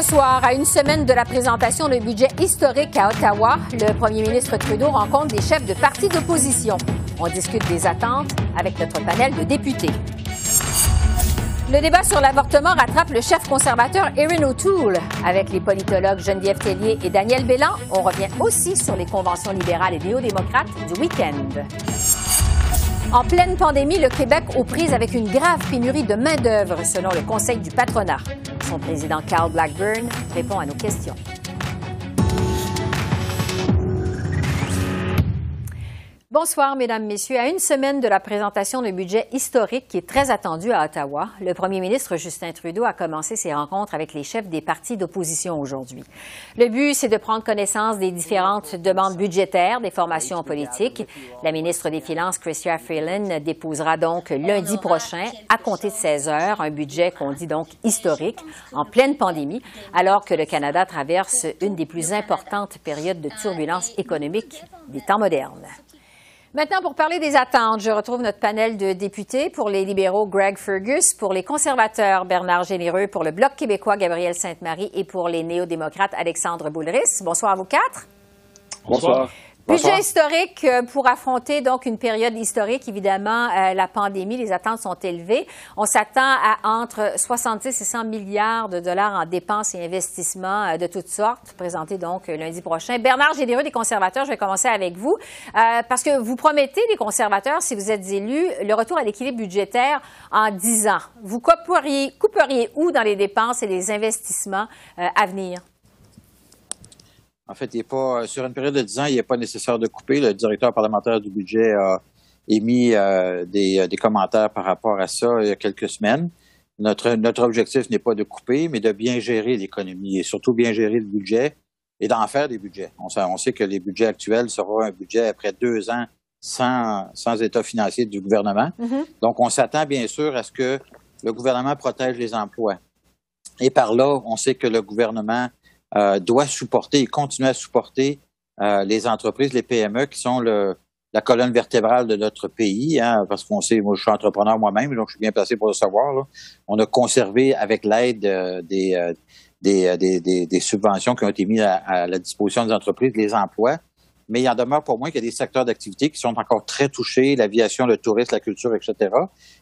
Ce soir, à une semaine de la présentation d'un budget historique à Ottawa, le premier ministre Trudeau rencontre des chefs de partis d'opposition. On discute des attentes avec notre panel de députés. Le débat sur l'avortement rattrape le chef conservateur Erin O'Toole. Avec les politologues Geneviève Tellier et Daniel Bélan, on revient aussi sur les conventions libérales et néo-démocrates du week-end. En pleine pandémie, le Québec aux prises avec une grave pénurie de main-d'œuvre, selon le Conseil du patronat. Son président Carl Blackburn répond à nos questions. Bonsoir, Mesdames, Messieurs. À une semaine de la présentation d'un budget historique qui est très attendu à Ottawa, le premier ministre Justin Trudeau a commencé ses rencontres avec les chefs des partis d'opposition aujourd'hui. Le but, c'est de prendre connaissance des différentes demandes budgétaires des formations politiques. La ministre des Finances, Chrystia Freeland, déposera donc lundi prochain, à compter de 16 heures, un budget qu'on dit donc historique, en pleine pandémie, alors que le Canada traverse une des plus importantes périodes de turbulence économique des temps modernes. Maintenant, pour parler des attentes, je retrouve notre panel de députés. Pour les libéraux, Greg Fergus. Pour les conservateurs, Bernard Généreux. Pour le Bloc québécois, Gabriel Sainte-Marie. Et pour les néo-démocrates, Alexandre Boulris. Bonsoir à vous quatre. Bonsoir. Budget historique euh, pour affronter donc une période historique. Évidemment, euh, la pandémie, les attentes sont élevées. On s'attend à entre 70 et 100 milliards de dollars en dépenses et investissements euh, de toutes sortes, présentés donc lundi prochain. Bernard Généreux des conservateurs, je vais commencer avec vous, parce que vous promettez, les conservateurs, si vous êtes élus, le retour à l'équilibre budgétaire en 10 ans. Vous couperiez, couperiez où dans les dépenses et les investissements à venir? En fait, il est pas, sur une période de 10 ans, il n'est pas nécessaire de couper. Le directeur parlementaire du budget a émis euh, des, des, commentaires par rapport à ça il y a quelques semaines. Notre, notre objectif n'est pas de couper, mais de bien gérer l'économie et surtout bien gérer le budget et d'en faire des budgets. On sait, on sait, que les budgets actuels seront un budget après deux ans sans, sans état financier du gouvernement. Mm-hmm. Donc, on s'attend bien sûr à ce que le gouvernement protège les emplois. Et par là, on sait que le gouvernement euh, doit supporter et continuer à supporter euh, les entreprises, les PME qui sont le, la colonne vertébrale de notre pays, hein, parce qu'on sait, moi je suis entrepreneur moi-même, donc je suis bien placé pour le savoir. Là. On a conservé avec l'aide euh, des, des, des, des, subventions qui ont été mises à, la disposition des entreprises les emplois, mais il en demeure pour moi qu'il y a des secteurs d'activité qui sont encore très touchés, l'aviation, le tourisme, la culture, etc.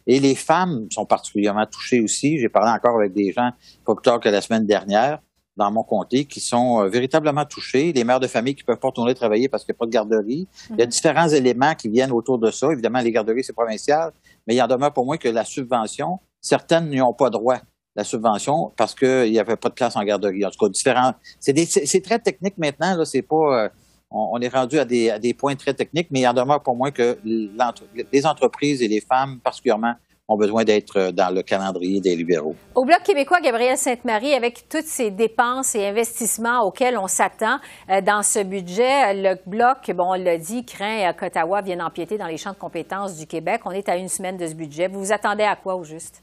Et les femmes sont particulièrement touchées aussi. J'ai parlé encore avec des gens pas plus tard que la semaine dernière dans mon comté qui sont euh, véritablement touchés, les mères de famille qui peuvent pas retourner travailler parce qu'il n'y a pas de garderie. Il y a mhm. différents éléments qui viennent autour de ça. Évidemment, les garderies, c'est provincial, mais il en demeure pour moi que la subvention, certaines n'y ont pas droit la subvention parce qu'il n'y avait pas de place en garderie. En tout cas, différents. C'est très technique maintenant. Là, c'est pas. Euh, on, est rendu à des, à des points très techniques, mais il en demeure pour moi que les entreprises et les femmes particulièrement ont besoin d'être euh, dans le calendrier des libéraux. Au Bloc québécois, Gabriel Sainte-Marie, avec toutes ces dépenses et investissements auxquels on s'attend euh, dans ce budget, le Bloc, bon, on l'a dit, craint qu'Ottawa vienne empiéter dans les champs de compétences du Québec. On est à une semaine de ce budget. Vous vous attendez à quoi au juste?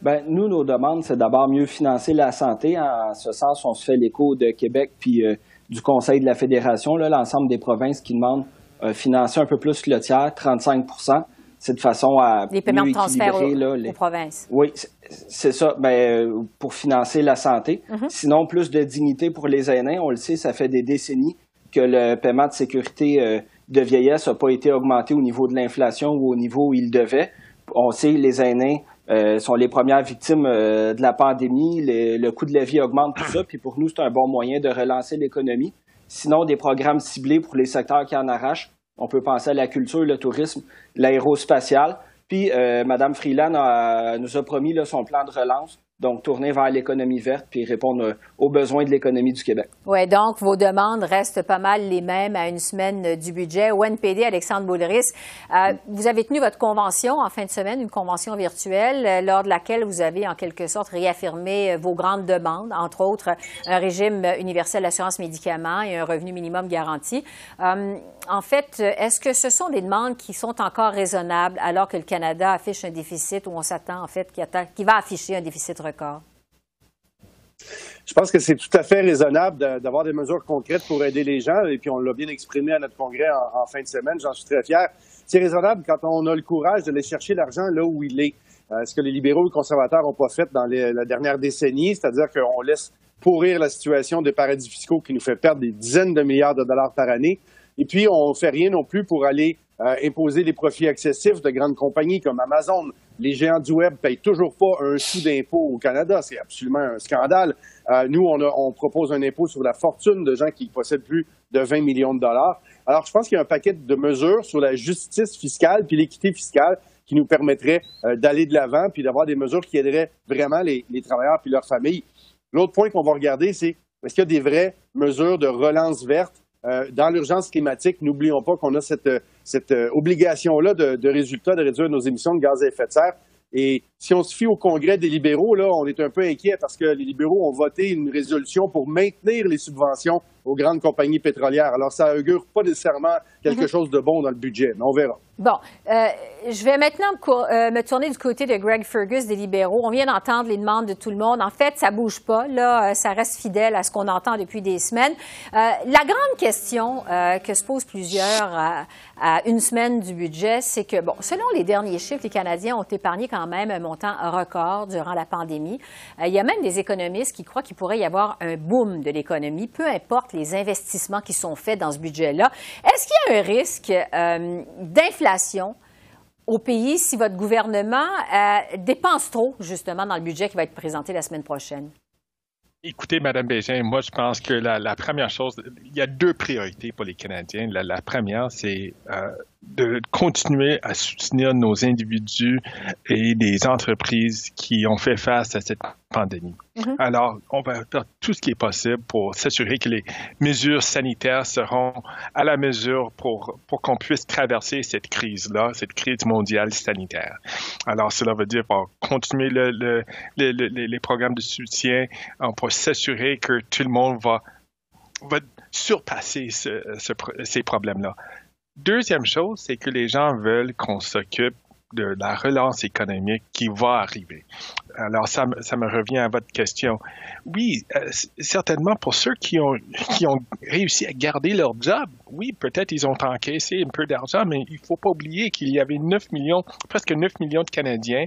Bien, nous, nos demandes, c'est d'abord mieux financer la santé. En ce sens, on se fait l'écho de Québec puis euh, du Conseil de la Fédération, l'ensemble des provinces qui demandent financer un peu plus que le tiers, 35 c'est de façon à les paiements de transfert aux, provinces. Oui, c'est ça. Ben, pour financer la santé. Mm-hmm. Sinon, plus de dignité pour les aînés. On le sait, ça fait des décennies que le paiement de sécurité euh, de vieillesse n'a pas été augmenté au niveau de l'inflation ou au niveau où il devait. On sait les aînés euh, sont les premières victimes euh, de la pandémie. le coût de la vie augmente, tout ça. Puis pour nous, c'est un bon moyen de relancer l'économie. Sinon, des programmes ciblés pour les secteurs qui en arrachent on peut penser à la culture, le tourisme, l'aérospatial. Puis, euh, Mme Freeland nous a promis son plan de relance donc tourner vers l'économie verte puis répondre aux besoins de l'économie du Québec. Oui, donc vos demandes restent pas mal les mêmes à une semaine du budget. Au NPD, Alexandre Boulris, euh, vous avez tenu votre convention en fin de semaine, une convention virtuelle, euh, lors de laquelle vous avez en quelque sorte réaffirmé euh, vos grandes demandes, entre autres un régime universel d'assurance médicaments et un revenu minimum garanti. en fait, est-ce que ce sont des demandes qui sont encore raisonnables alors que le Canada affiche un déficit ou on s'attend en fait qui va afficher un déficit record? Je pense que c'est tout à fait raisonnable d'avoir des mesures concrètes pour aider les gens, et puis on l'a bien exprimé à notre congrès en, fin de semaine, j'en suis très fier. C'est raisonnable quand on a le courage d'aller chercher l'argent là où il est. Euh, ce que les libéraux et les conservateurs n'ont pas fait dans la dernière décennie, c'est-à-dire qu'on laisse pourrir la situation des paradis fiscaux qui nous fait perdre des dizaines de milliards de dollars par année. Et puis, on ne fait rien non plus pour aller euh, imposer des profits excessifs de grandes compagnies comme Amazon. Les géants du web payent toujours pas un sou d'impôt au Canada. C'est absolument un scandale. Euh, nous, on, propose un impôt sur la fortune de gens qui possèdent plus de 20 millions de dollars. Alors, je pense qu'il y a un paquet de mesures sur la justice fiscale puis l'équité fiscale qui nous permettrait euh, d'aller de l'avant puis d'avoir des mesures qui aideraient vraiment les, les travailleurs puis leurs familles. L'autre point qu'on va regarder, c'est est-ce qu'il y a des vraies mesures de relance verte euh, dans l'urgence climatique, n'oublions pas qu'on a cette, cette euh, obligation-là de, de résultat de réduire nos émissions de gaz à effet de serre. Et si on se fie au Congrès des libéraux, là, on est un peu inquiet parce que les libéraux ont voté une résolution pour maintenir les subventions aux grandes compagnies pétrolières. Alors, ça augure pas nécessairement quelque mhm. chose de bon dans le budget, mais on verra. Bon, euh, je vais maintenant euh, me tourner du côté de Greg Fergus des libéraux. On vient d'entendre les demandes de tout le monde. En fait, ça bouge pas. Là, euh, ça reste fidèle à ce qu'on entend depuis des semaines. la grande question que se posent plusieurs à, à, une semaine du budget, c'est que, bon, selon les derniers chiffres, les Canadiens ont épargné quand même un montant record durant la pandémie. il y a même des économistes qui croient qu'il pourrait y avoir un boom de l'économie, peu importe les investissements qui sont faits dans ce budget-là. Est-ce qu'il y a un risque euh, d'inflation au pays si votre gouvernement euh, dépense trop, justement, dans le budget qui va être présenté la semaine prochaine? Écoutez, Mme Bégin, moi, je pense que la, première chose, il y a deux priorités pour les Canadiens. La, première, c'est euh, de continuer à soutenir nos individus et les entreprises qui ont fait face à cette pandémie. Mm-hmm. Alors, on va faire tout ce qui est possible pour s'assurer que les mesures sanitaires seront à la mesure pour, pour qu'on puisse traverser cette crise-là, cette crise mondiale sanitaire. Alors, cela veut dire pour continuer le, le, les programmes de soutien pour s'assurer que tout le monde va, va surpasser ce, ces problèmes-là. Deuxième chose, c'est que les gens veulent qu'on s'occupe de la relance économique qui va arriver. Alors, ça, ça me revient à votre question. Oui, euh, certainement pour ceux qui ont, réussi à garder leur job, oui, peut-être ils ont encaissé un peu d'argent, mais il ne faut pas oublier qu'il y avait 9 millions, presque 9 millions de Canadiens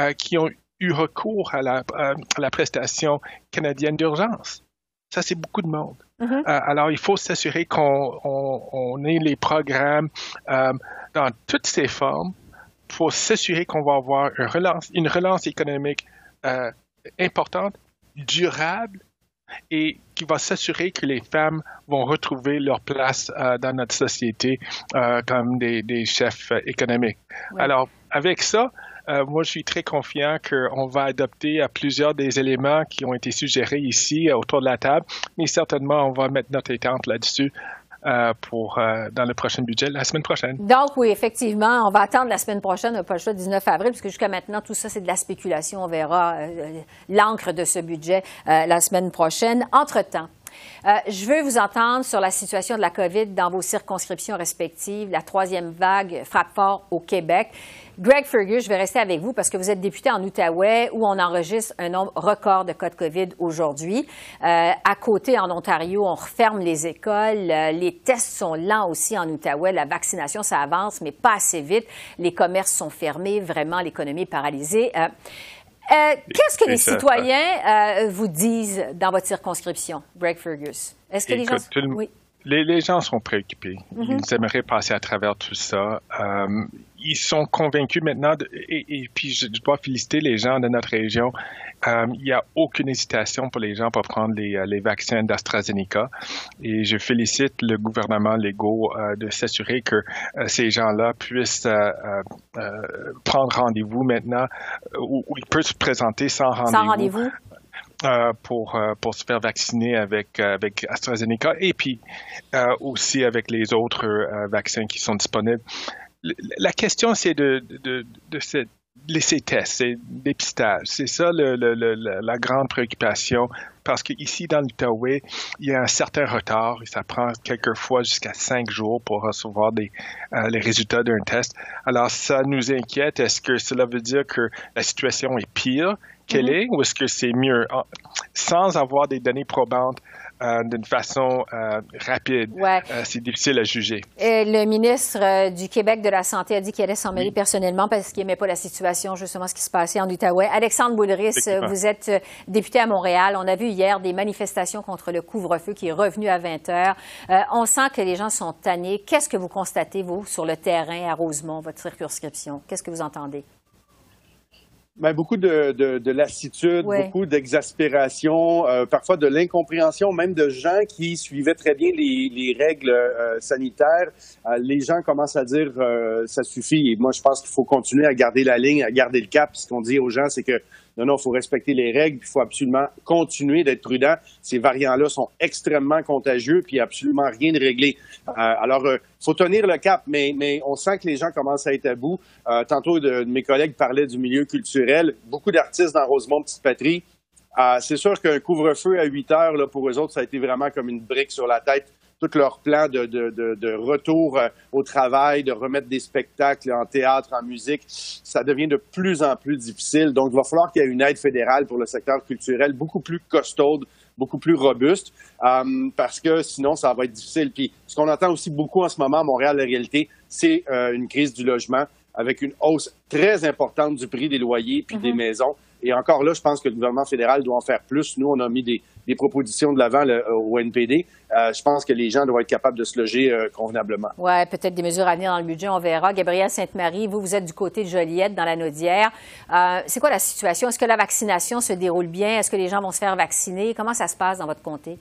euh, qui ont eu recours à la prestation canadienne d'urgence. Ça, c'est beaucoup de monde. Mm-hmm. Euh, alors, il faut s'assurer qu'on ait les programmes euh, dans toutes ces formes pour s'assurer qu'on va avoir une relance, une relance économique euh, importante, durable et qui va s'assurer que les femmes vont retrouver leur place dans notre société comme des, chefs économiques. Alors, avec ça, euh, moi, je suis très confiant qu'on va adopter à plusieurs des éléments qui ont été suggérés ici euh, autour de la table, mais certainement, on va mettre notre étente là-dessus. Euh, pour dans le prochain budget la semaine prochaine. Donc oui, effectivement, on va attendre la semaine prochaine, pas le choix 19 avril, puisque jusqu'à maintenant tout ça c'est de la spéculation. On verra l'encre de ce budget la semaine prochaine. Entre temps. je veux vous entendre sur la situation de la COVID dans vos circonscriptions respectives. La troisième vague frappe fort au Québec. Greg Fergus, je vais rester avec vous parce que vous êtes député en Outaouais où on enregistre un nombre record de cas de COVID aujourd'hui. Euh, à côté, en Ontario, on referme les écoles. Euh, les tests sont lents aussi en Outaouais. La vaccination, ça avance, mais pas assez vite. Les commerces sont fermés. Vraiment, l'économie est paralysée. Euh, qu'est-ce que les citoyens vous disent dans votre circonscription, Greg Fergus? Est-ce que les gens... Oui. Les, gens sont préoccupés. Mhm. Ils aimeraient passer à travers tout ça. Euh, ils sont convaincus maintenant, et, puis je, dois féliciter les gens de notre région. Euh, il n'y a aucune hésitation pour les gens pour prendre les, euh, vaccins d'AstraZeneca. Et je félicite le gouvernement Lego de s'assurer que ces gens-là puissent prendre rendez-vous maintenant, où, ils peuvent se présenter sans rendez-vous. Sans rendez-vous. Euh, pour, euh, pour se faire vacciner avec, euh, avec AstraZeneca et puis aussi avec les autres vaccins qui sont disponibles. La question, c'est de, de, de, cette laisser tests, c'est dépistage. C'est ça le, le, la grande préoccupation parce qu'ici dans l'Outaouais, il y a un certain retard et ça prend quelquefois jusqu'à cinq jours pour recevoir des, les résultats d'un test. Alors ça nous inquiète. Est-ce que cela veut dire que la situation est pire qu'elle mhm. est ou est-ce que c'est mieux ah, sans avoir des données probantes euh, d'une façon euh, rapide. Euh, c'est difficile à juger. Et le ministre du Québec de la Santé a dit qu'il allait s'en mêler personnellement parce qu'il n'aimait pas la situation, justement, ce qui se passait en Outaouais. Alexandre Boulris, vous êtes député à Montréal. On a vu hier des manifestations contre le couvre-feu qui est revenu à 20 heures. on sent que les gens sont tannés. Qu'est-ce que vous constatez, vous, sur le terrain à Rosemont, votre circonscription? Qu'est-ce que vous entendez? Ben, beaucoup de, de, de lassitude, beaucoup d'exaspération, euh, parfois de l'incompréhension, même de gens qui suivaient très bien les, les règles euh, sanitaires. Euh, les gens commencent à dire ça suffit. Et moi, je pense qu'il faut continuer à garder la ligne, à garder le cap. Ce qu'on dit aux gens, c'est que non, non, il faut respecter les règles, il faut absolument continuer d'être prudent. Ces variants-là sont extrêmement contagieux, puis absolument rien de réglé. Euh, alors, il euh, faut tenir le cap, mais, mais on sent que les gens commencent à être à bout. Euh, tantôt, de, mes collègues parlaient du milieu culturel. Beaucoup d'artistes dans Rosemont Petite Patrie. c'est sûr qu'un couvre-feu à 8 heures, là, pour eux autres, ça a été vraiment comme une brique sur la tête tout leur plan de, de, de, de, retour euh, au travail, de remettre des spectacles en théâtre, en musique, ça devient de plus en plus difficile. Donc, il va falloir qu'il y ait une aide fédérale pour le secteur culturel beaucoup plus costaude, beaucoup plus robuste, euh, parce que sinon, ça va être difficile. Puis, ce qu'on entend aussi beaucoup en ce moment à Montréal, la réalité, c'est euh, une crise du logement avec une hausse très importante du prix des loyers puis des mm-hmm. maisons. Et encore là, je pense que le gouvernement fédéral doit en faire plus. Nous, on a mis des, des propositions de l'avant au NPD. Euh, je pense que les gens doivent être capables de se loger euh, convenablement. Oui, peut-être des mesures à venir dans le budget, on verra. Gabrielle Sainte-Marie, vous, vous êtes du côté de Joliette, dans la Naudière. Euh, c'est quoi la situation? Est-ce que la vaccination se déroule bien? Est-ce que les gens vont se faire vacciner? Comment ça se passe dans votre comté?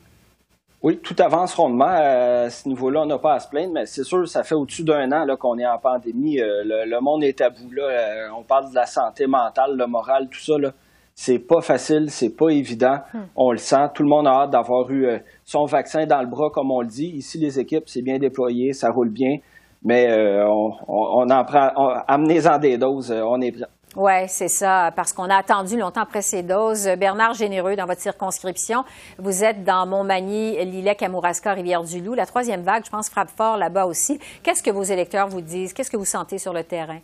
Oui, tout avance rondement. À ce niveau-là, on n'a pas à se plaindre, mais c'est sûr, ça fait au-dessus d'un an qu'on est en pandémie. Le, monde est à bout. Là. On parle de la santé mentale, le moral, tout ça. Là. C'est pas facile, c'est pas évident. Hmm. On le sent. Tout le monde a hâte d'avoir eu euh, son vaccin dans le bras, comme on le dit. Ici, les équipes, c'est bien déployé, ça roule bien. Mais euh, on, en prend. Amenez-en des doses, euh, on est prêt. Oui, c'est ça, parce qu'on a attendu longtemps après ces doses. Bernard Généreux, dans votre circonscription, vous êtes dans Montmagny, Lillet, Kamouraska, Rivière-du-Loup. La troisième vague, je pense, frappe fort là-bas aussi. Qu'est-ce que vos électeurs vous disent? Qu'est-ce que vous sentez sur le terrain?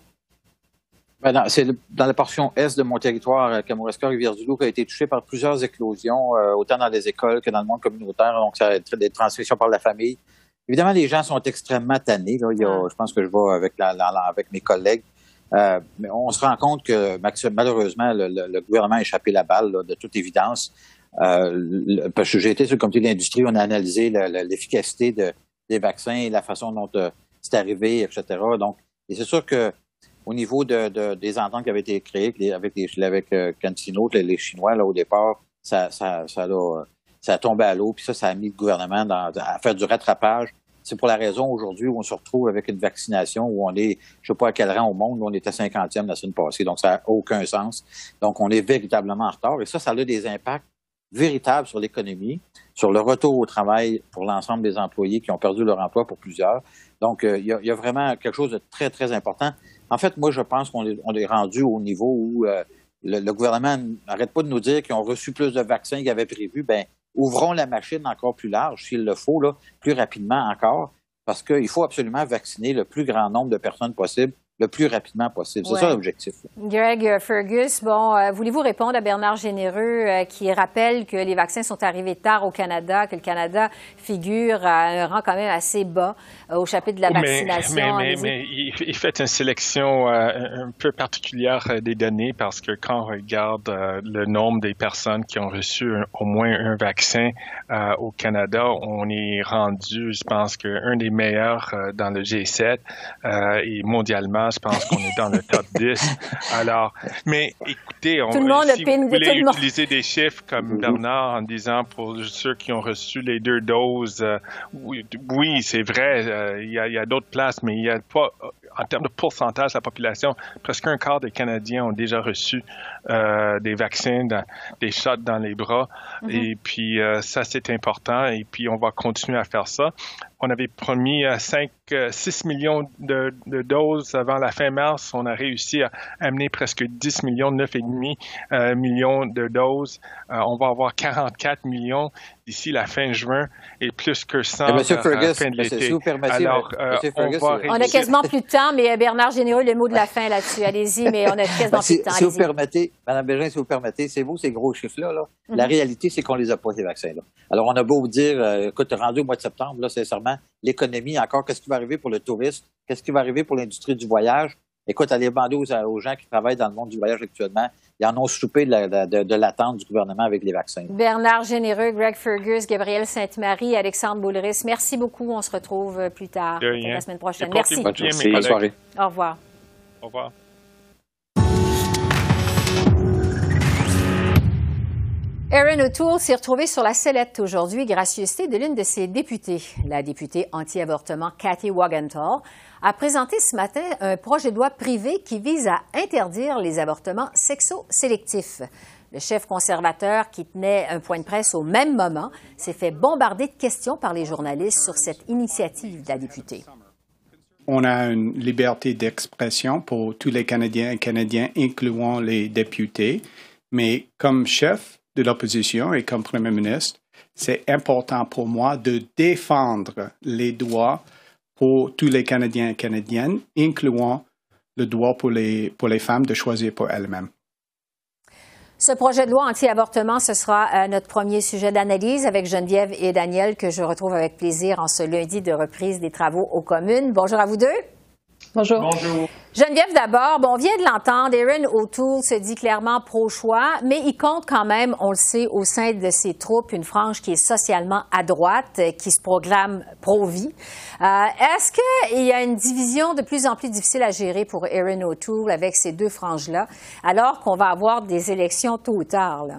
Ben c'est dans la portion est de mon territoire, euh, Kamouraska, Rivière-du-Loup, qui a été touché par plusieurs éclosions, euh, autant dans les écoles que dans le monde communautaire. Donc, ça a été des transmissions par la famille. Évidemment, les gens sont extrêmement tannés. Là. Il y a, je pense que je vais avec, la, avec mes collègues. Euh, mais on se rend compte que malheureusement, le, gouvernement a échappé la balle, de toute évidence. Euh, parce que j'ai été sur le comité d'industrie, on a analysé l'efficacité de, des vaccins, la façon dont c'est arrivé, etc. Donc, et c'est sûr que au niveau de, des ententes qui avaient été créées avec, les, avec euh, Cantino, les, Chinois, là, au départ, ça, ça, ça, a, ça a tombé à l'eau, puis ça, ça a mis le gouvernement dans, à faire du rattrapage. C'est pour la raison aujourd'hui où on se retrouve avec une vaccination où on est, je sais pas à quel rang au monde, on était 50e la semaine passée. Donc, ça n'a aucun sens. Donc, on est véritablement en retard. Et ça, ça a des impacts véritables sur l'économie, sur le retour au travail pour l'ensemble des employés qui ont perdu leur emploi pour plusieurs. Donc, euh, il y, a, vraiment quelque chose de très, très important. En fait, moi, je pense qu'on est, rendu au niveau où euh, le, gouvernement n'arrête pas de nous dire qu'ils ont reçu plus de vaccins qu'ils avaient prévu. Ben, ouvrons la machine encore plus large, s'il le faut, là, plus rapidement encore, parce qu'il faut absolument vacciner le plus grand nombre de personnes possible le plus rapidement possible. C'est ça l'objectif. Greg Fergus, bon, euh, voulez-vous répondre à Bernard Généreux euh, qui rappelle que les vaccins sont arrivés tard au Canada, que le Canada figure à un rang quand même assez bas euh, au chapitre de la vaccination? Mais, mais, il, fait une sélection un peu particulière des données parce que quand on regarde le nombre des personnes qui ont reçu au moins un vaccin au Canada, on est rendu, je pense, qu'un des meilleurs dans le G7 et mondialement je pense qu'on est dans le top 10. Alors, mais écoutez, on, tout le monde si vous voulez utiliser des chiffres comme Bernard en disant pour ceux qui ont reçu les deux doses, euh, oui, c'est vrai, euh, il y a, a d'autres places, mais il n'y a pas en termes de pourcentage de la population, presque un quart des Canadiens ont déjà reçu euh, des vaccins, des shots dans les bras. Mm-hmm. Et puis, euh, ça, c'est important. Et puis, on va continuer à faire ça. On avait promis 5, euh, 6 millions de, doses avant la fin mars. On a réussi à amener presque 10 millions, 9,5 millions de doses. on va avoir 44 millions d'ici la fin juin et plus que ça Monsieur la fin de l'été. Si vous permettez, Alors, on, a quasiment plus de temps, mais Bernard Généreux, le mot de la fin là-dessus. Allez-y, mais on a quasiment plus de temps. Si vous permettez, Mme Bégin, si vous permettez, c'est vous ces gros chiffres-là. Là. La mhm. réalité, c'est qu'on les a pas, ces vaccins-là. Alors, on a beau dire, euh, écoute, rendu au mois de septembre, là, sincèrement, l'économie, encore, qu'est-ce qui va arriver pour le tourisme? Qu'est-ce qui va arriver pour l'industrie du voyage? Écoute, allez demander aux, gens qui travaillent dans le monde du voyage actuellement. Ils en ont soupé de, l'attente du gouvernement avec les vaccins. Bernard Généreux, Greg Fergus, Gabriel Sainte-Marie, Alexandre Boulris, merci beaucoup. On se retrouve plus tard la semaine prochaine. Merci. Bonne soirée. Au revoir. Au revoir. Aaron O'Toole s'est retrouvé sur la sellette aujourd'hui, gracieuseté de l'une de ses députées. La députée anti-avortement Cathy Wagenthal a présenté ce matin un projet de loi privé qui vise à interdire les avortements sexo-sélectifs. Le chef conservateur, qui tenait un point de presse au même moment, s'est fait bombarder de questions par les journalistes sur cette initiative de la députée. On a une liberté d'expression pour tous les Canadiens et Canadiens, incluant les députés. Mais comme chef de l'opposition et comme Premier ministre, c'est important pour moi de défendre les droits pour tous les Canadiens et Canadiennes, incluant le droit pour les, pour les femmes de choisir pour elles-mêmes. Ce projet de loi anti-avortement, ce sera euh, notre premier sujet d'analyse avec Geneviève et Daniel, que je retrouve avec plaisir en ce lundi de reprise des travaux aux communes. Bonjour à vous deux. Bonjour. Bonjour. Geneviève, d'abord, bon, on vient de l'entendre, Aaron O'Toole se dit clairement pro-choix, mais il compte quand même, on le sait, au sein de ses troupes, une frange qui est socialement à droite, qui se programme pro-vie. Euh, est-ce qu'il y a une division de plus en plus difficile à gérer pour Aaron O'Toole avec ces deux franges-là, alors qu'on va avoir des élections tôt ou tard? Là?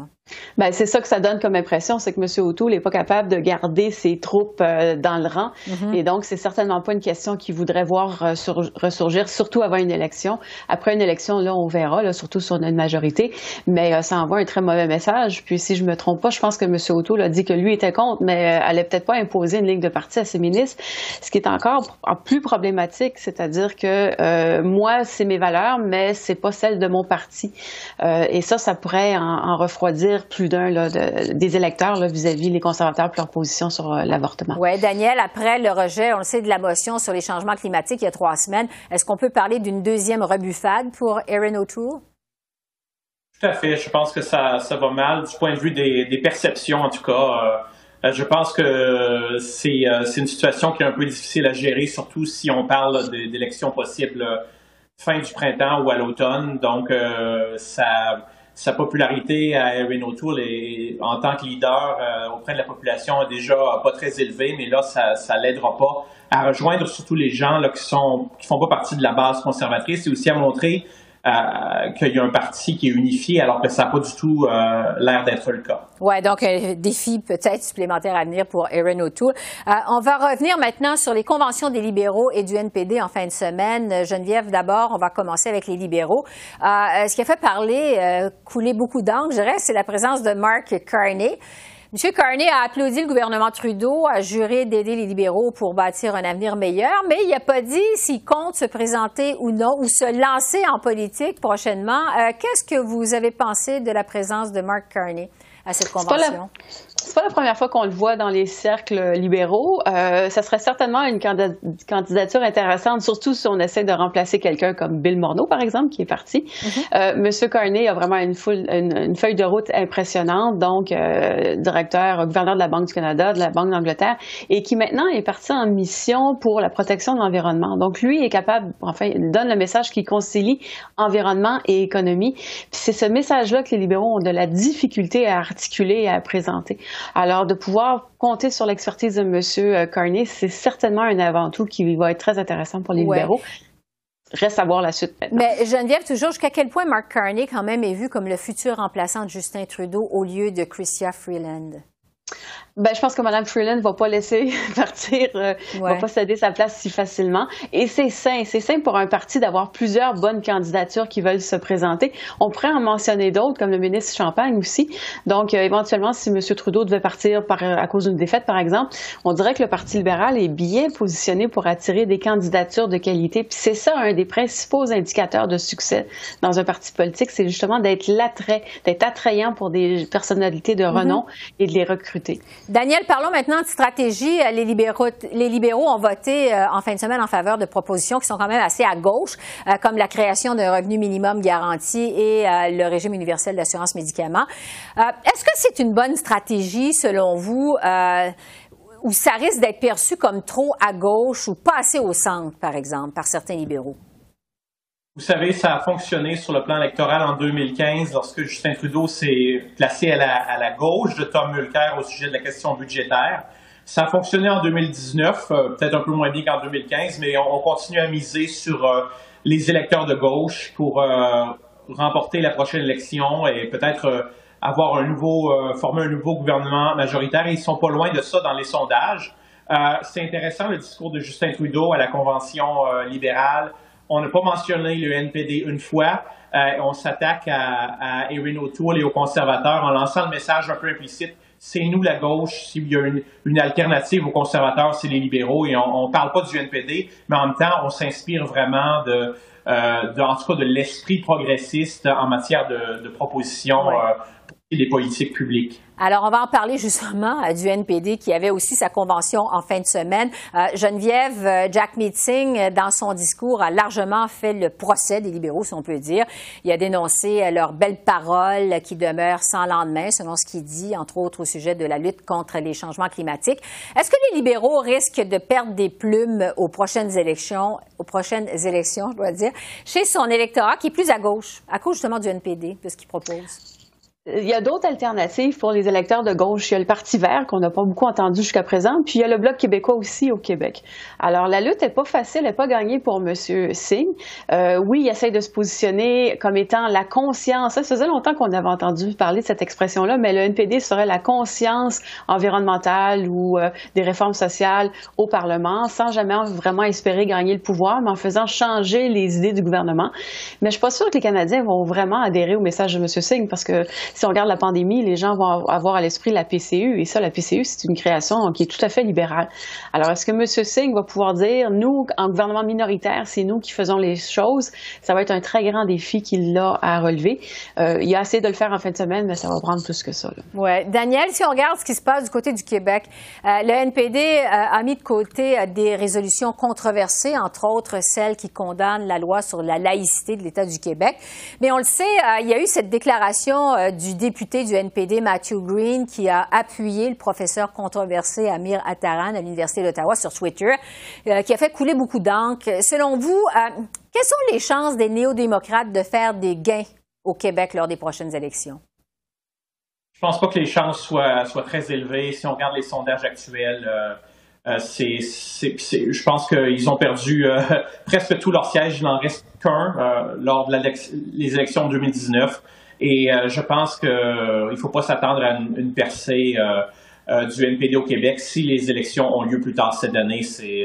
Ben, c'est ça que ça donne comme impression, c'est que M. O'Toole n'est pas capable de garder ses troupes euh, dans le rang. Mm-hmm. Et donc, c'est certainement pas une question qu'il voudrait voir euh, ressurgir, surtout avant une élection. Après une élection, là, on verra, là, surtout si on a une majorité. Mais euh, ça envoie un très mauvais message. Puis, si je me trompe pas, je pense que M. O'Toole a dit que lui était contre, mais allait peut-être pas imposer une ligne de parti à ses ministres. Ce qui est encore plus problématique, c'est-à-dire que moi, c'est mes valeurs, mais c'est pas celles de mon parti. et ça, ça pourrait en refroidir plus d'un des électeurs vis-à-vis les conservateurs pour leur position sur euh, l'avortement. Oui, Daniel, après le rejet, on le sait, de la motion sur les changements climatiques il y a trois semaines, est-ce qu'on peut parler d'une deuxième rebuffade pour Erin O'Toole? Tout à fait. Je pense que ça, ça va mal du point de vue des, perceptions, en tout cas. Euh, euh, je pense que c'est une situation qui est un peu difficile à gérer, surtout si on parle d'élections possibles fin du printemps ou à l'automne. Donc, ça sa popularité à Erin O'Toole en tant que leader euh, auprès de la population est déjà pas très élevée, mais là, ça, l'aidera pas à rejoindre surtout les gens qui sont qui font pas partie de la base conservatrice et aussi à montrer euh, qu'il y a un parti qui est unifié alors que ça n'a pas du tout euh, l'air d'être le cas. Oui, donc un défi peut-être supplémentaire à venir pour Erin O'Toole. Euh, on va revenir maintenant sur les conventions des libéraux et du NPD en fin de semaine. Geneviève, d'abord, on va commencer avec les libéraux. ce qui a fait parler, couler beaucoup d'encre, je dirais, c'est la présence de Mark Carney. M. Carney a applaudi le gouvernement Trudeau, a juré d'aider les libéraux pour bâtir un avenir meilleur, mais il n'a pas dit s'il compte se présenter ou non, ou se lancer en politique prochainement. Euh, qu'est-ce que vous avez pensé de la présence de Mark Carney à cette convention? C'est pas la première fois qu'on le voit dans les cercles libéraux. Euh, ça serait certainement une candidature intéressante, surtout si on essaie de remplacer quelqu'un comme Bill Morneau, par exemple, qui est parti. Mm-hmm. euh, Monsieur Carney a vraiment une, une, feuille de route impressionnante, donc euh, directeur, gouverneur de la Banque du Canada, de la Banque d'Angleterre, et qui maintenant est parti en mission pour la protection de l'environnement. Donc lui est capable, enfin, il donne le message qui concilie environnement et économie. c'est ce message-là que les libéraux ont de la difficulté à articuler et à présenter. Alors, de pouvoir compter sur l'expertise de M. Euh, Carney, c'est certainement un avant-tout qui va être très intéressant pour les libéraux. Reste à voir la suite maintenant. Mais Geneviève, toujours, jusqu'à quel point Mark Carney, quand même, est vu comme le futur remplaçant de Justin Trudeau au lieu de Chrystia Freeland? Ben, je pense que Mme Freeland va pas laisser partir, euh, va pas céder sa place si facilement. Et c'est sain, c'est sain pour un parti d'avoir plusieurs bonnes candidatures qui veulent se présenter. On pourrait en mentionner d'autres, comme le ministre Champagne aussi. Donc, euh, éventuellement, si M. Trudeau devait partir par, à cause d'une défaite, par exemple, on dirait que le Parti libéral est bien positionné pour attirer des candidatures de qualité. Puis c'est ça un des principaux indicateurs de succès dans un parti politique, c'est justement d'être l'attrait, d'être attrayant pour des personnalités de renom mm-hmm. et de les recruter. Daniel, parlons maintenant de stratégie. Les libéraux, les libéraux ont voté euh, en fin de semaine en faveur de propositions qui sont quand même assez à gauche, euh, comme la création d'un revenu minimum garanti et euh, le régime universel d'assurance médicaments. Est-ce que c'est une bonne stratégie selon vous? ou ça risque d'être perçu comme trop à gauche ou pas assez au centre, par exemple, par certains libéraux? Vous savez, ça a fonctionné sur le plan électoral en 2015 lorsque Justin Trudeau s'est placé à la, gauche de Tom Mulcair au sujet de la question budgétaire. Ça a fonctionné en 2019, euh, peut-être un peu moins bien qu'en 2015, mais on, continue à miser sur euh, les électeurs de gauche pour euh, remporter la prochaine élection et peut-être avoir un nouveau, former un nouveau gouvernement majoritaire. Et ils sont pas loin de ça dans les sondages. C'est intéressant le discours de Justin Trudeau à la convention libérale on n'a pas mentionné le NPD une fois. Euh, on s'attaque à, à Erin O'Toole et aux conservateurs en lançant le message un peu implicite c'est nous la gauche. S'il y a une, alternative aux conservateurs, c'est les libéraux. Et on ne parle pas du NPD, mais en même temps, on s'inspire vraiment de, euh, en tout cas, de l'esprit progressiste en matière de, propositions euh, des politiques publiques. Alors, on va en parler justement euh, du NPD qui avait aussi sa convention en fin de semaine. Euh, Geneviève, euh, Jack Meeting, dans son discours, a largement fait le procès des libéraux, si on peut dire. Il a dénoncé leurs belles paroles qui demeurent sans lendemain, selon ce qu'il dit, entre autres au sujet de la lutte contre les changements climatiques. Est-ce que les libéraux risquent de perdre des plumes aux prochaines élections, aux prochaines élections, je dois dire, chez son électorat qui est plus à gauche, à cause justement du NPD, de ce qu'il propose? Il y a d'autres alternatives pour les électeurs de gauche. Il y a le Parti vert qu'on n'a pas beaucoup entendu jusqu'à présent, puis il y a le Bloc québécois aussi au Québec. Alors la lutte n'est pas facile, elle n'est pas gagnée pour M. Singh. Euh, oui, il essaie de se positionner comme étant la conscience. Ça faisait longtemps qu'on avait entendu parler de cette expression-là, mais le NPD serait la conscience environnementale ou euh, des réformes sociales au Parlement, sans jamais vraiment espérer gagner le pouvoir, mais en faisant changer les idées du gouvernement. Mais je suis pas sûre que les Canadiens vont vraiment adhérer au message de M. Singh parce que si on regarde la pandémie, les gens vont avoir à l'esprit la PCU. Et ça, la PCU, c'est une création qui est tout à fait libérale. Alors, est-ce que M. Singh va pouvoir dire, nous, en gouvernement minoritaire, c'est nous qui faisons les choses? Ça va être un très grand défi qu'il a à relever. Euh, il a essayé de le faire en fin de semaine, mais ça va prendre plus que ça. Oui. Daniel, si on regarde ce qui se passe du côté du Québec, euh, le NPD euh, a mis de côté des résolutions controversées, entre autres celles qui condamnent la loi sur la laïcité de l'État du Québec. Mais on le sait, il y a eu cette déclaration du du député du NPD Matthew Green qui a appuyé le professeur controversé Amir Attaran à l'Université d'Ottawa sur Twitter, euh, qui a fait couler beaucoup d'encre. Selon vous, euh, quelles sont les chances des néo-démocrates de faire des gains au Québec lors des prochaines élections? Je pense pas que les chances soient, très élevées. Si on regarde les sondages actuels, euh, je pense qu'ils ont perdu presque tous leurs sièges. Il n'en reste qu'un lors des élections de 2019. Et euh, je pense qu'il euh, ne faut pas s'attendre à une, percée euh, du NPD au Québec si les élections ont lieu plus tard cette année. C'est,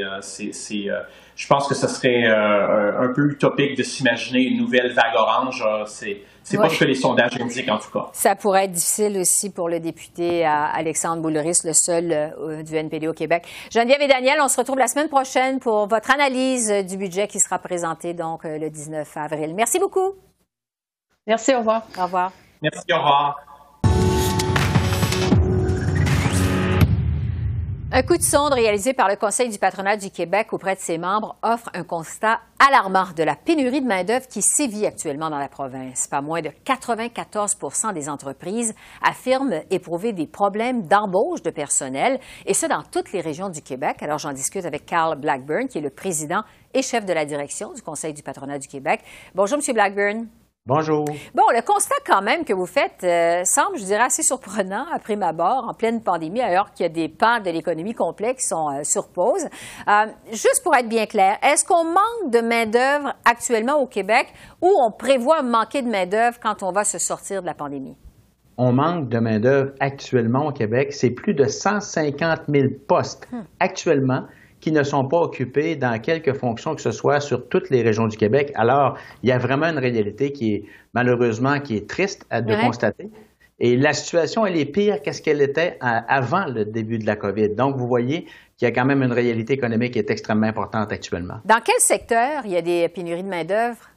je pense que ce serait un peu utopique de s'imaginer une nouvelle vague orange. c'est c'est pas ce que les sondages indiquent, en tout cas. Ça pourrait être difficile aussi pour le député Alexandre Bouleris, le seul du NPD au Québec. Geneviève et Daniel, on se retrouve la semaine prochaine pour votre analyse du budget qui sera présenté donc le 19 avril. Merci beaucoup. Merci, au revoir. Au revoir. Merci, au revoir. Un coup de sonde réalisé par le Conseil du patronat du Québec auprès de ses membres offre un constat alarmant de la pénurie de main-d'œuvre qui sévit actuellement dans la province. Pas moins de 94 des entreprises affirment éprouver des problèmes d'embauche de personnel, et ce dans toutes les régions du Québec. Alors j'en discute avec Carl Blackburn, qui est le président et chef de la direction du Conseil du patronat du Québec. Bonjour, M. Blackburn. Bonjour. Bon, le constat quand même que vous faites euh, semble, je dirais, assez surprenant après ma barre en pleine pandémie, alors qu'il y a des pans de l'économie complète qui sont euh, sur pause. Euh, juste pour être bien clair, est-ce qu'on manque de main-d'œuvre actuellement au Québec ou on prévoit manquer de main-d'œuvre quand on va se sortir de la pandémie? On manque de main-d'œuvre actuellement au Québec. C'est plus de 150 000 postes hmm. actuellement qui ne sont pas occupés dans quelques fonctions que ce soit sur toutes les régions du Québec. Alors, il y a vraiment une réalité qui est malheureusement qui est triste à de constater. Et la situation, elle est pire qu'est-ce qu'elle était avant le début de la COVID. Donc, vous voyez qu'il y a quand même une réalité économique qui est extrêmement importante actuellement. Dans quel secteur il y a des pénuries de main-d'œuvre?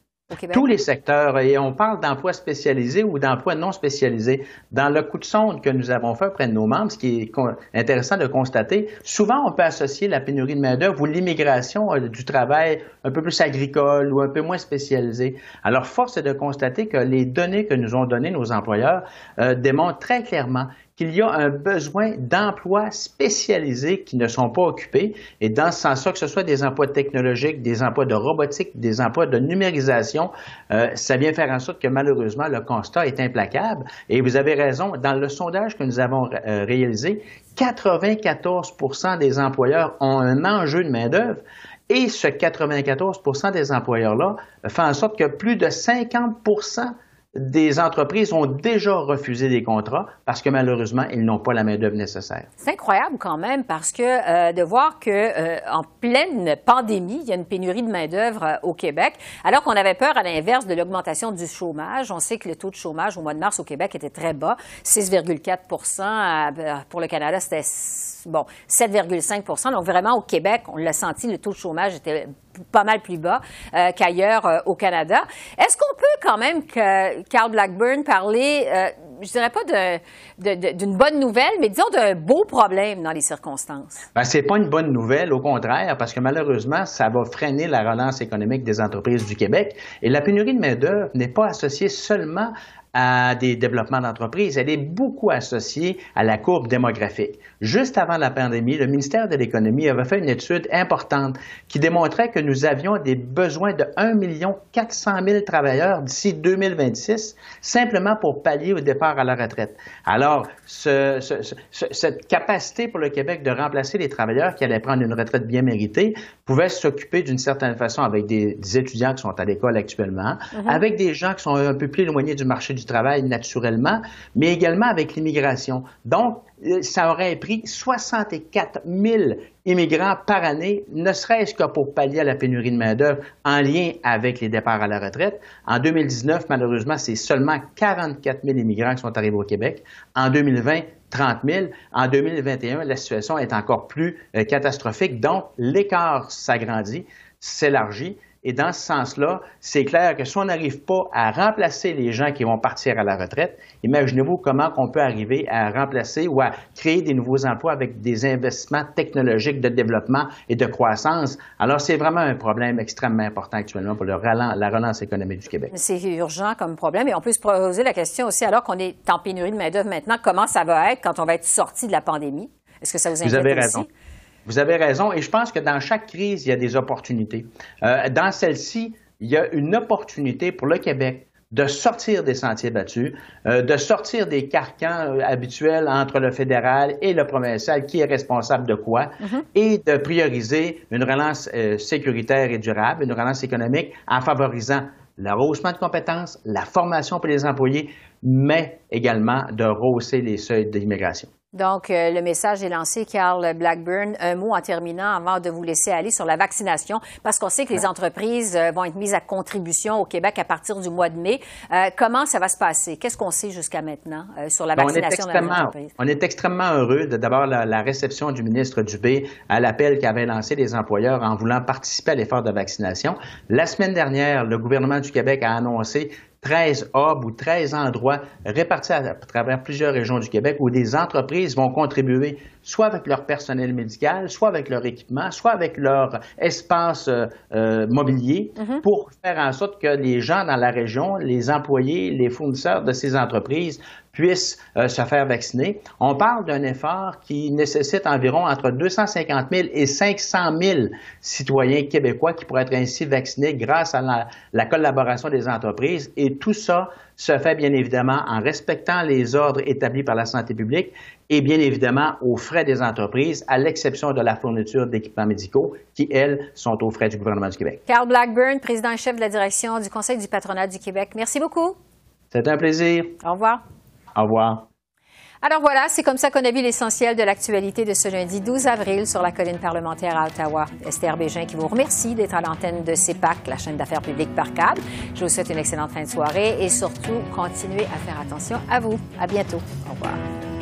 Tous les secteurs, et on parle d'emplois spécialisés ou d'emplois non spécialisés. Dans le coup de sonde que nous avons fait auprès de nos membres, ce qui est intéressant de constater, souvent on peut associer la pénurie de main-d'œuvre ou l'immigration euh, du travail un peu plus agricole ou un peu moins spécialisé. Alors, force est de constater que les données que nous ont données nos employeurs euh, démontrent très clairement qu'il y a un besoin d'emplois spécialisés qui ne sont pas occupés. Et dans ce sens-là, que ce soit des emplois technologiques, des emplois de robotique, des emplois de numérisation, euh, ça vient faire en sorte que malheureusement, le constat est implacable. Et vous avez raison, dans le sondage que nous avons euh, réalisé, 94% des employeurs ont un enjeu de main-d'œuvre. Et ce 94% des employeurs-là fait en sorte que plus de 50 des entreprises ont déjà refusé des contrats parce que malheureusement, ils n'ont pas la main-d'œuvre nécessaire. C'est incroyable quand même parce que euh, de voir que euh, en pleine pandémie, il y a une pénurie de main-d'œuvre euh, au Québec, alors qu'on avait peur à l'inverse de l'augmentation du chômage. On sait que le taux de chômage au mois de mars au Québec était très bas, 6,4% Pour le Canada, c'était bon 7,5 Donc vraiment au Québec, on l'a senti, le taux de chômage était pas mal plus bas euh, qu'ailleurs euh, au Canada. Est-ce qu'on peut quand même, Carl Blackburn, parler, euh, je dirais pas d'une bonne nouvelle, mais disons d'un beau problème dans les circonstances? Ben, c'est pas une bonne nouvelle, au contraire, parce que malheureusement, ça va freiner la relance économique des entreprises du Québec. Et la pénurie de main-d'œuvre n'est pas associée seulement à des développements d'entreprise, elle est beaucoup associée à la courbe démographique. Juste avant la pandémie, le ministère de l'Économie avait fait une étude importante qui démontrait que nous avions des besoins de 1 400 000 travailleurs d'ici 2026, simplement pour pallier au départ à la retraite. Alors, cette capacité pour le Québec de remplacer les travailleurs qui allaient prendre une retraite bien méritée pouvait s'occuper d'une certaine façon avec des, étudiants qui sont à l'école actuellement, mm-hmm. avec des gens qui sont un peu plus éloignés du marché du travail naturellement, mais également avec l'immigration. Donc, euh, ça aurait pris 64 000 immigrants par année, ne serait-ce que pour pallier à la pénurie de main-d'œuvre en lien avec les départs à la retraite. En 2019, malheureusement, c'est seulement 44 000 immigrants qui sont arrivés au Québec. En 2020, 30 000. En 2021, la situation est encore plus euh, catastrophique. Donc, l'écart s'agrandit, s'élargit. Et dans ce sens-là, c'est clair que si on n'arrive pas à remplacer les gens qui vont partir à la retraite, imaginez-vous comment on peut arriver à remplacer ou à créer des nouveaux emplois avec des investissements technologiques de développement et de croissance. Alors, c'est vraiment un problème extrêmement important actuellement pour le la relance économique du Québec. C'est urgent comme problème et on peut se poser la question aussi, alors qu'on est en pénurie de main-d'œuvre maintenant, comment ça va être quand on va être sorti de la pandémie? Est-ce que ça vous inquiète Vous avez raison. Vous avez raison, et je pense que dans chaque crise, il y a des opportunités. Euh, dans celle-ci, il y a une opportunité pour le Québec de sortir des sentiers battus, euh, de sortir des carcans euh, habituels entre le fédéral et le provincial, qui est responsable de quoi, mm-hmm. et de prioriser une relance sécuritaire et durable, une relance économique en favorisant l'arrosement de compétences, la formation pour les employés, mais également de rehausser les seuils d'immigration. Donc, euh, le message est lancé, Carl Blackburn. Un mot en terminant avant de vous laisser aller sur la vaccination, parce qu'on sait que les entreprises euh, vont être mises à contribution au Québec à partir du mois de mai. Euh, comment ça va se passer? Qu'est-ce qu'on sait jusqu'à maintenant sur la vaccination on est extrêmement, On est extrêmement heureux de d'abord la, la, réception du ministre Dubé à l'appel qu'avaient lancé les employeurs en voulant participer à l'effort de vaccination. La semaine dernière, le gouvernement du Québec a annoncé 13 hubs ou 13 endroits répartis à, travers plusieurs régions du Québec où des entreprises vont contribuer soit avec leur personnel médical, soit avec leur équipement, soit avec leur espace euh, euh, mobilier, mm-hmm. pour faire en sorte que les gens dans la région, les employés, les fournisseurs de ces entreprises puissent euh, se faire vacciner. On parle d'un effort qui nécessite environ entre 250 000 et 500 000 citoyens québécois qui pourraient être ainsi vaccinés grâce à la, collaboration des entreprises. Et tout ça se fait bien évidemment en respectant les ordres établis par la santé publique et bien évidemment aux frais des entreprises, à l'exception de la fourniture d'équipements médicaux qui, elles, sont aux frais du gouvernement du Québec. Carl Blackburn, président et chef de la direction du Conseil du patronat du Québec. Merci beaucoup. C'est un plaisir. Au revoir. Au revoir. Alors voilà, c'est comme ça qu'on a vu l'essentiel de l'actualité de ce lundi 12 avril sur la colline parlementaire à Ottawa. Esther Bégin qui vous remercie d'être à l'antenne de CEPAC, la chaîne d'affaires publiques par câble. Je vous souhaite une excellente fin de soirée et surtout, continuez à faire attention à vous. À bientôt. Au revoir.